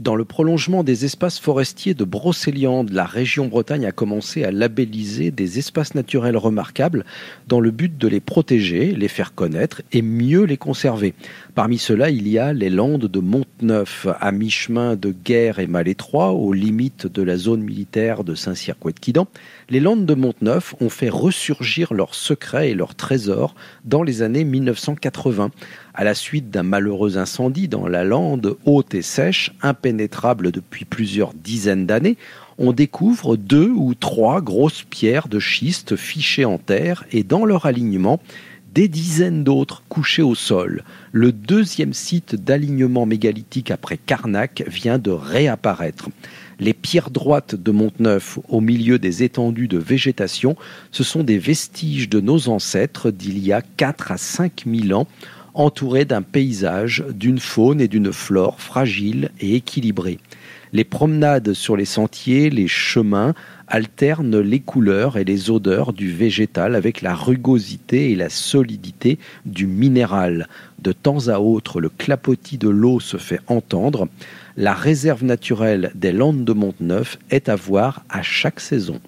Dans le prolongement des espaces forestiers de Brocéliande, la région Bretagne a commencé à labelliser des espaces naturels remarquables dans le but de les protéger, les faire connaître et mieux les conserver. Parmi ceux-là, il y a les landes de Monteneuf, à mi-chemin de Guerre et Malétroit, aux limites de la zone militaire de Saint-Cyr-Couët-Quidan. Les landes de Monteneuf ont fait ressurgir leurs secrets et leurs trésors dans les années 1980, à la suite d'un malheureux incendie dans la lande haute et sèche, impénétrable depuis plusieurs dizaines d'années. On découvre deux ou trois grosses pierres de schiste fichées en terre et dans leur alignement, des dizaines d'autres couchées au sol. Le deuxième site d'alignement mégalithique après Carnac vient de réapparaître. Les pierres droites de Monteneuf, au milieu des étendues de végétation, ce sont des vestiges de nos ancêtres d'il y a 4 à 5 000 ans, entourés d'un paysage, d'une faune et d'une flore fragiles et équilibrées. Les promenades sur les sentiers, les chemins alternent les couleurs et les odeurs du végétal avec la rugosité et la solidité du minéral. De temps à autre, le clapotis de l'eau se fait entendre. La réserve naturelle des Landes de Monteneuf est à voir à chaque saison.